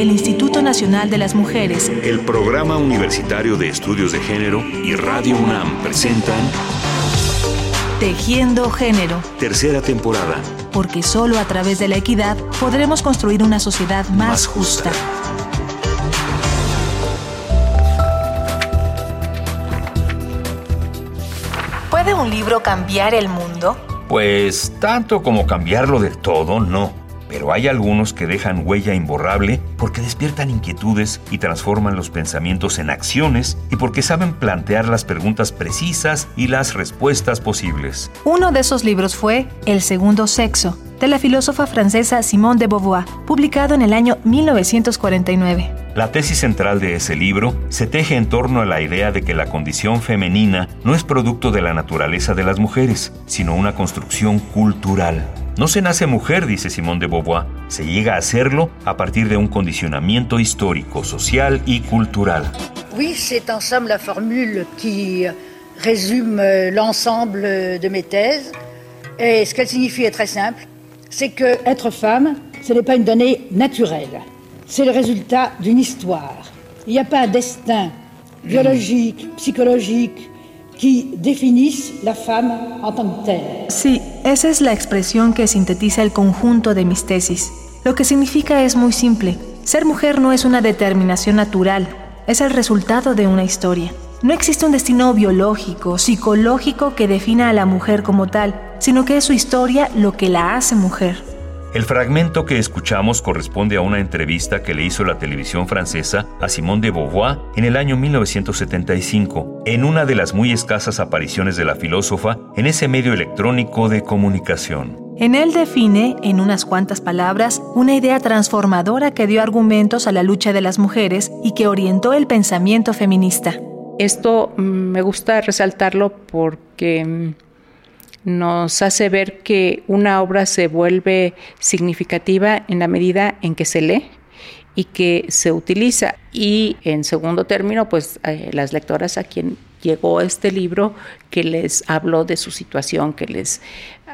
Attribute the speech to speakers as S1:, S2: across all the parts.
S1: el Instituto Nacional de las Mujeres,
S2: el Programa Universitario de Estudios de Género y Radio UNAM presentan
S1: Tejiendo Género.
S2: Tercera temporada.
S1: Porque solo a través de la equidad podremos construir una sociedad más, justa. ¿Puede un libro cambiar el mundo?
S3: Pues tanto como cambiarlo del todo, no. Pero hay algunos que dejan huella imborrable porque despiertan inquietudes y transforman los pensamientos en acciones y porque saben plantear las preguntas precisas y las respuestas posibles.
S1: Uno de esos libros fue El segundo sexo, de la filósofa francesa Simone de Beauvoir, publicado en el año 1949.
S3: La tesis central de ese libro se teje en torno a la idea de que la condición femenina no es producto de la naturaleza de las mujeres, sino una construcción cultural. No se nace mujer, dice Simone de Beauvoir, se llega a hacerlo a partir de un condicionamiento histórico, social y cultural.
S4: Oui, c'est en somme la formule qui résume l'ensemble de mes thèses. Et ce qu'elle signifie est très simple, c'est que être femme, ce n'est pas une donnée naturelle, c'est le résultat d'une histoire. Il n'y a pas un destin biologique, psychologique, qui définissent la femme en tant.
S1: Sí, esa es la expresión que sintetiza el conjunto de mis tesis. Lo que significa es muy simple. Ser mujer no es una determinación natural, es el resultado de una historia. No existe un destino biológico, psicológico que defina a la mujer como tal, sino que es su historia lo que la hace mujer.
S3: El fragmento que escuchamos corresponde a una entrevista que le hizo la televisión francesa a Simone de Beauvoir en el año 1975, en una de las muy escasas apariciones de la filósofa en ese medio electrónico de comunicación.
S1: En él define, en unas cuantas palabras, una idea transformadora que dio argumentos a la lucha de las mujeres y que orientó el pensamiento feminista.
S5: Esto mm, me gusta resaltarlo porque mm, nos hace ver que una obra se vuelve significativa en la medida en que se lee y que se utiliza. Y en segundo término, pues eh, las lectoras a quien llegó este libro que les habló de su situación, que les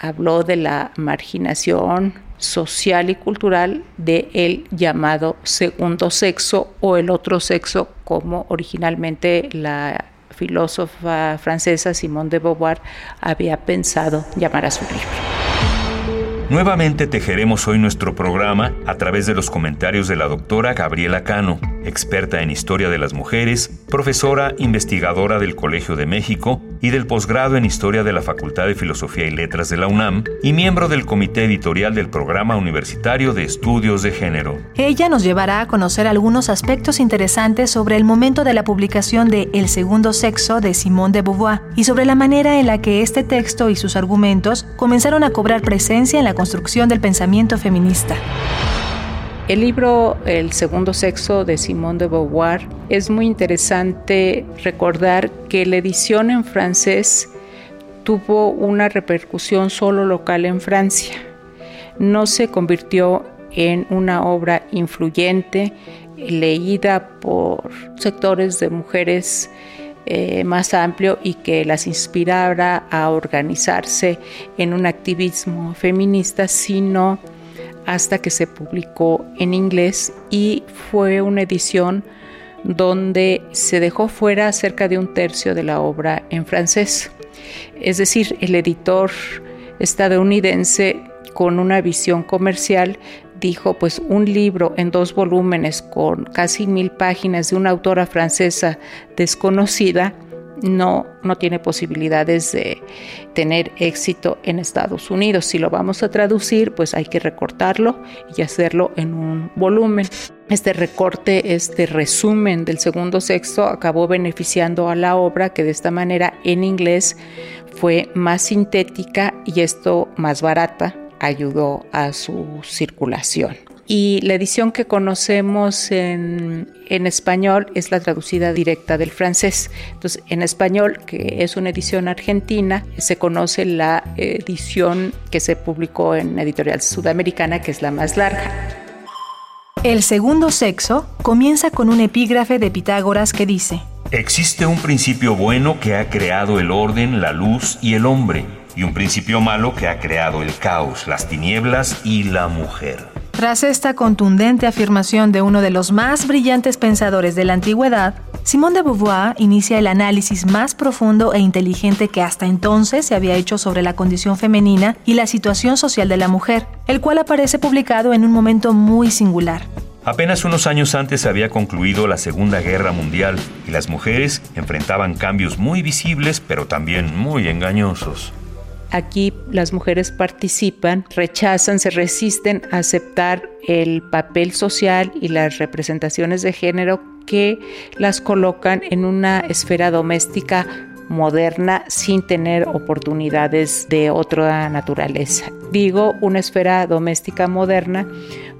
S5: habló de la marginación social y cultural de el llamado segundo sexo o el otro sexo como originalmente la filósofa francesa Simone de Beauvoir había pensado llamar a su libro.
S3: Nuevamente tejeremos hoy nuestro programa a través de los comentarios de la doctora Gabriela Cano, experta en historia de las mujeres, profesora investigadora del Colegio de México y del posgrado en historia de la Facultad de Filosofía y Letras de la UNAM y miembro del comité editorial del Programa Universitario de Estudios de Género.
S1: Ella nos llevará a conocer algunos aspectos interesantes sobre el momento de la publicación de El segundo sexo de Simone de Beauvoir y sobre la manera en la que este texto y sus argumentos comenzaron a cobrar presencia en la construcción del pensamiento feminista.
S5: El libro El segundo sexo de Simone de Beauvoir es muy interesante recordar que la edición en francés tuvo una repercusión solo local en Francia. No se convirtió en una obra influyente, leída por sectores de mujeres eh, más amplio y que las inspirara a organizarse en un activismo feminista, sino hasta que se publicó en inglés y fue una edición donde se dejó fuera cerca de un tercio de la obra en francés. Es decir, el editor estadounidense con una visión comercial dijo, pues un libro en dos volúmenes con casi mil páginas de una autora francesa desconocida, no, no tiene posibilidades de tener éxito en Estados Unidos. Si lo vamos a traducir, pues hay que recortarlo y hacerlo en un volumen. Este recorte, este resumen del segundo sexo acabó beneficiando a la obra que de esta manera en inglés fue más sintética y esto más barata ayudó a su circulación. Y la edición que conocemos en, en, español es la traducida directa del francés. Entonces, en español, que es una edición argentina, se conoce la edición que se publicó en Editorial Sudamericana, que es la más larga.
S1: El segundo sexo comienza con un epígrafe de Pitágoras que dice,
S3: Existe un principio bueno que ha creado el orden, la luz y el hombre y un principio malo que ha creado el caos, las tinieblas y la mujer.
S1: Tras esta contundente afirmación de uno de los más brillantes pensadores de la antigüedad, Simone de Beauvoir inicia el análisis más profundo e inteligente que hasta entonces se había hecho sobre la condición femenina y la situación social de la mujer, el cual aparece publicado en un momento muy singular.
S3: Apenas unos años antes había concluido la Segunda Guerra Mundial y las mujeres enfrentaban cambios muy visibles pero también muy engañosos.
S5: Aquí las mujeres participan, rechazan, se resisten a aceptar el papel social y las representaciones de género que las colocan en una esfera doméstica moderna sin tener oportunidades de otra naturaleza. Digo una esfera doméstica moderna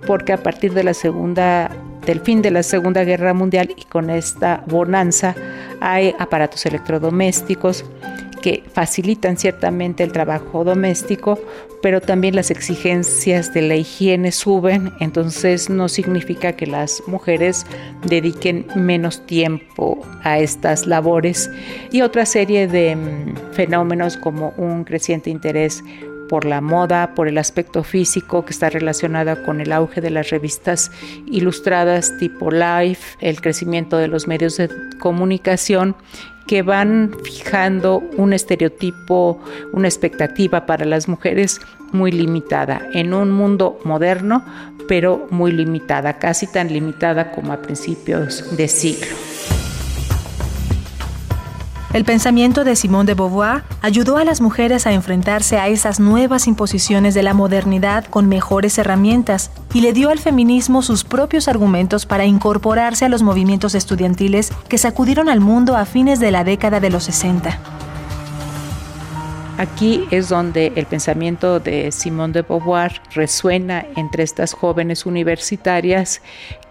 S5: porque a partir de la segunda del fin de la Segunda Guerra Mundial y con esta bonanza hay aparatos electrodomésticos, que facilitan ciertamente el trabajo doméstico, pero también las exigencias de la higiene suben, entonces no significa que las mujeres dediquen menos tiempo a estas labores. Y otra serie de mm, fenómenos como un creciente interés por la moda, por el aspecto físico que está relacionada con el auge de las revistas ilustradas tipo Life, el crecimiento de los medios de comunicación que van fijando un estereotipo, una expectativa para las mujeres muy limitada en un mundo moderno, pero muy limitada, casi tan limitada como a principios de siglo.
S1: El pensamiento de Simone de Beauvoir ayudó a las mujeres a enfrentarse a esas nuevas imposiciones de la modernidad con mejores herramientas y le dio al feminismo sus propios argumentos para incorporarse a los movimientos estudiantiles que sacudieron al mundo a fines de la década de los 60.
S5: Aquí es donde el pensamiento de Simone de Beauvoir resuena entre estas jóvenes universitarias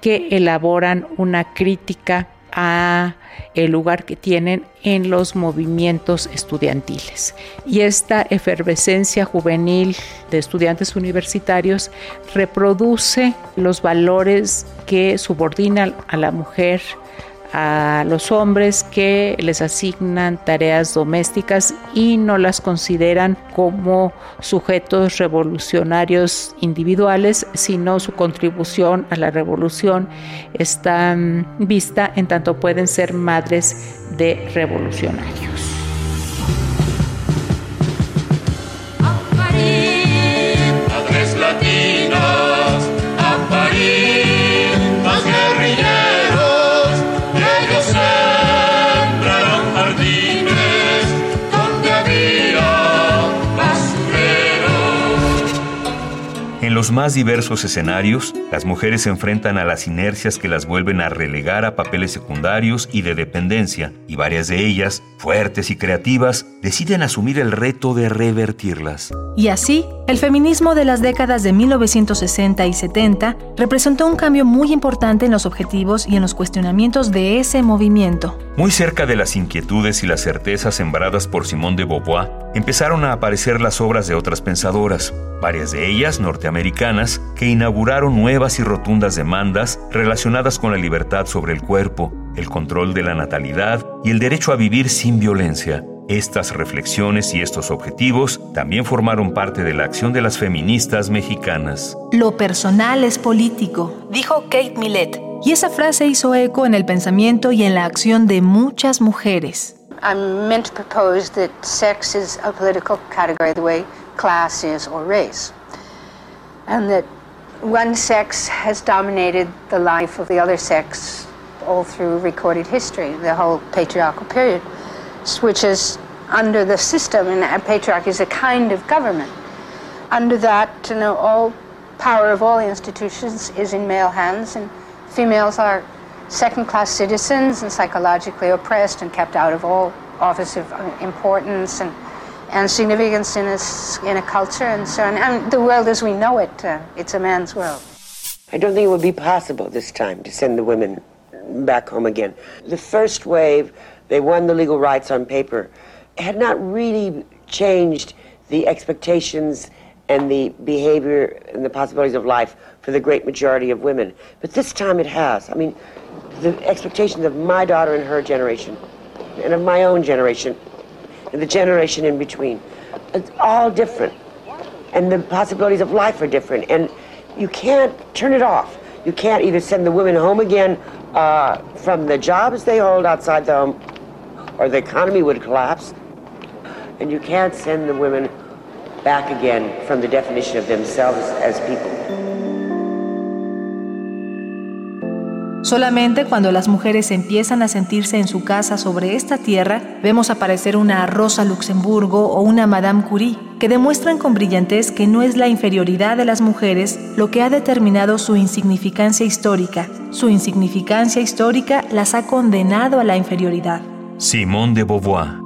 S5: que elaboran una crítica a el lugar que tienen en los movimientos estudiantiles. Y esta efervescencia juvenil de estudiantes universitarios reproduce los valores que subordinan a la mujer a los hombres que les asignan tareas domésticas y no las consideran como sujetos revolucionarios individuales, sino su contribución a la revolución está vista en tanto pueden ser madres de revolucionarios.
S3: Los más diversos escenarios, las mujeres se enfrentan a las inercias que las vuelven a relegar a papeles secundarios y de dependencia, y varias de ellas, fuertes y creativas, deciden asumir el reto de revertirlas.
S1: Y así, el feminismo de las décadas de 1960 y 70 representó un cambio muy importante en los objetivos y en los cuestionamientos de ese movimiento.
S3: Muy cerca de las inquietudes y las certezas sembradas por Simone de Beauvoir, empezaron a aparecer las obras de otras pensadoras, varias de ellas norteamericanas, que inauguraron nuevas y rotundas demandas relacionadas con la libertad sobre el cuerpo, el control de la natalidad y el derecho a vivir sin violencia. Estas reflexiones y estos objetivos también formaron parte de la acción de las feministas mexicanas.
S1: Lo personal es político, dijo Kate Millett, y esa frase hizo eco en el pensamiento y en la acción de muchas mujeres.
S6: I'm meant to propose that sex is a political category the way class is or race. And that one sex has dominated the life of the other sex all through recorded history, the whole patriarchal period, which is under the system, and patriarchy is a kind of government. Under that, you know, all power of all institutions is in male hands, and females are second-class citizens and psychologically oppressed and kept out of all office of importance and, and significance in a, in a culture and so on. And the world as we know it, uh, it's a man's world.
S7: I don't think it would be possible this time to send the women back home again. The first wave, they won the legal rights on paper, had not really changed the expectations and the behavior and the possibilities of life for the great majority of women. But this time it has. I mean, the expectations of my daughter and her generation, and of my own generation, and the generation in between, it's all different. And the possibilities of life are different. And you can't turn it off. You can't either send the women home again uh, from the jobs they hold outside the home, or the economy would collapse. And you can't send the women back again from the definition of themselves as people.
S1: Solamente cuando las mujeres empiezan a sentirse en su casa sobre esta tierra, vemos aparecer una Rosa Luxemburgo o una Madame Curie, que demuestran con brillantez que no es la inferioridad de las mujeres lo que ha determinado su insignificancia histórica. Su insignificancia histórica las ha condenado a la inferioridad.
S3: Simone de Beauvoir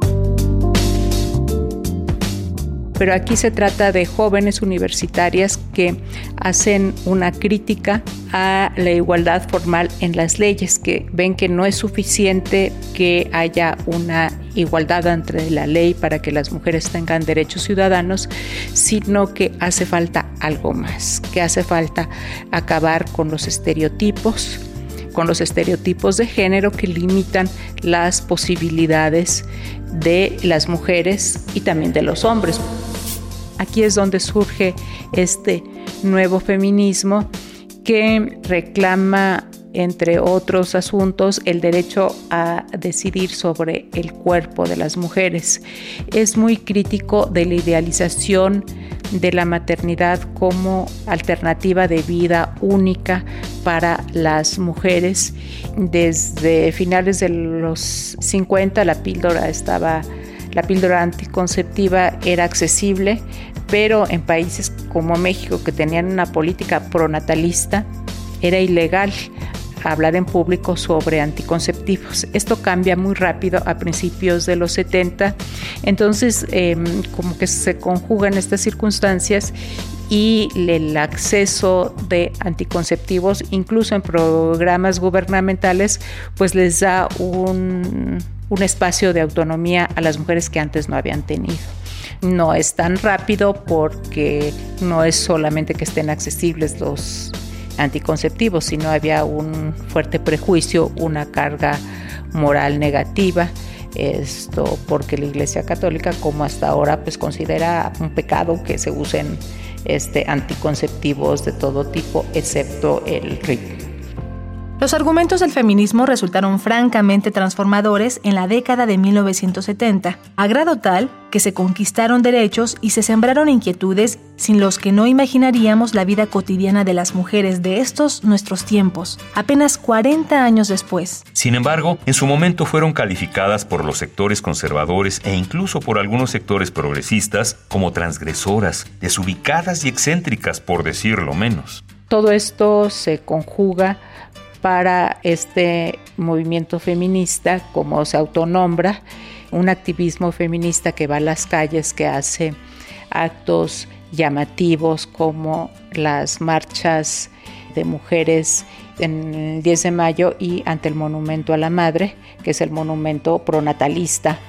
S5: pero aquí se trata de jóvenes universitarias que hacen una crítica a la igualdad formal en las leyes, que ven que no es suficiente que haya una igualdad entre la ley para que las mujeres tengan derechos ciudadanos, sino que hace falta algo más, que hace falta acabar con los estereotipos, con los estereotipos de género que limitan las posibilidades de las mujeres y también de los hombres. Aquí es donde surge este nuevo feminismo que reclama, entre otros asuntos, el derecho a decidir sobre el cuerpo de las mujeres. Es muy crítico de la idealización de la maternidad como alternativa de vida única para las mujeres. Desde finales de los 50 la píldora estaba la píldora anticonceptiva era accesible, pero en países como México, que tenían una política pronatalista, era ilegal hablar en público sobre anticonceptivos. Esto cambia muy rápido a principios de los 70, entonces em, como que se conjugan estas circunstancias y el acceso de anticonceptivos, incluso en programas gubernamentales, pues les da un un espacio de autonomía a las mujeres que antes no habían tenido. No es tan rápido porque no es solamente que estén accesibles los anticonceptivos, sino había un fuerte prejuicio, una carga moral negativa. Esto porque la Iglesia Católica, como hasta ahora, pues considera un pecado que se usen este, anticonceptivos de todo tipo, excepto el RIP.
S1: Los argumentos del feminismo resultaron francamente transformadores en la década de 1970, a grado tal que se conquistaron derechos y se sembraron inquietudes sin los que no imaginaríamos la vida cotidiana de las mujeres de estos nuestros tiempos, apenas 40 años después.
S3: Sin embargo, en su momento fueron calificadas por los sectores conservadores e incluso por algunos sectores progresistas como transgresoras, desubicadas y excéntricas, por decirlo menos.
S5: Todo esto se conjuga para este movimiento feminista, como se autonombra, un activismo feminista que va a las calles, que hace actos llamativos como las marchas de mujeres en el 10 de mayo y ante el monumento a la madre, que es el monumento pronatalista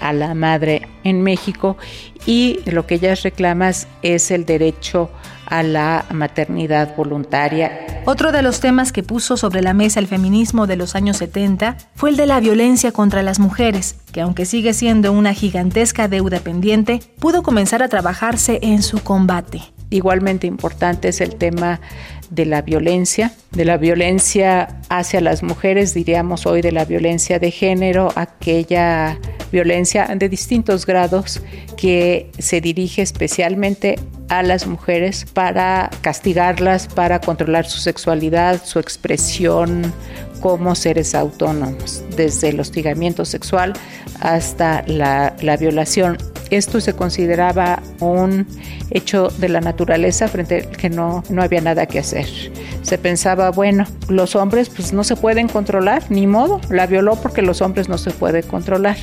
S5: a la madre en México. Y lo que ellas reclaman es el derecho a la maternidad voluntaria.
S1: Otro de los temas que puso sobre la mesa el feminismo de los años 70 fue el de la violencia contra las mujeres, que aunque sigue siendo una gigantesca deuda pendiente, pudo comenzar a trabajarse en su combate.
S5: Igualmente importante es el tema de la violencia, de la violencia hacia las mujeres, diríamos hoy de la violencia de género, aquella violencia de distintos grados que se dirige especialmente a las mujeres para castigarlas, para controlar su sexualidad, su expresión como seres autónomos, desde el hostigamiento sexual hasta la, la violación. Esto se consideraba un hecho de la naturaleza frente al que no, no había nada que hacer. Se pensaba, bueno, los hombres pues no se pueden controlar, ni modo, la violó porque los hombres no se pueden controlar.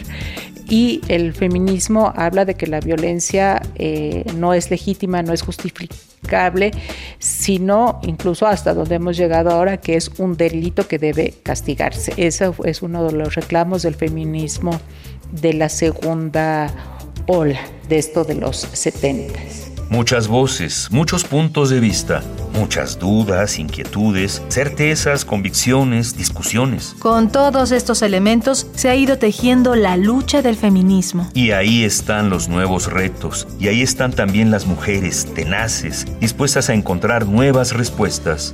S5: Y el feminismo habla de que la violencia eh, no es legítima, no es justificable, sino incluso hasta donde hemos llegado ahora, que es un delito que debe castigarse. Ese es uno de los reclamos del feminismo de la segunda ola de esto de los 70.
S3: Muchas voces, muchos puntos de vista, muchas dudas, inquietudes, certezas, convicciones, discusiones.
S1: Con todos estos elementos se ha ido tejiendo la lucha del feminismo.
S3: Y ahí están los nuevos retos, y ahí están también las mujeres tenaces, dispuestas a encontrar nuevas respuestas.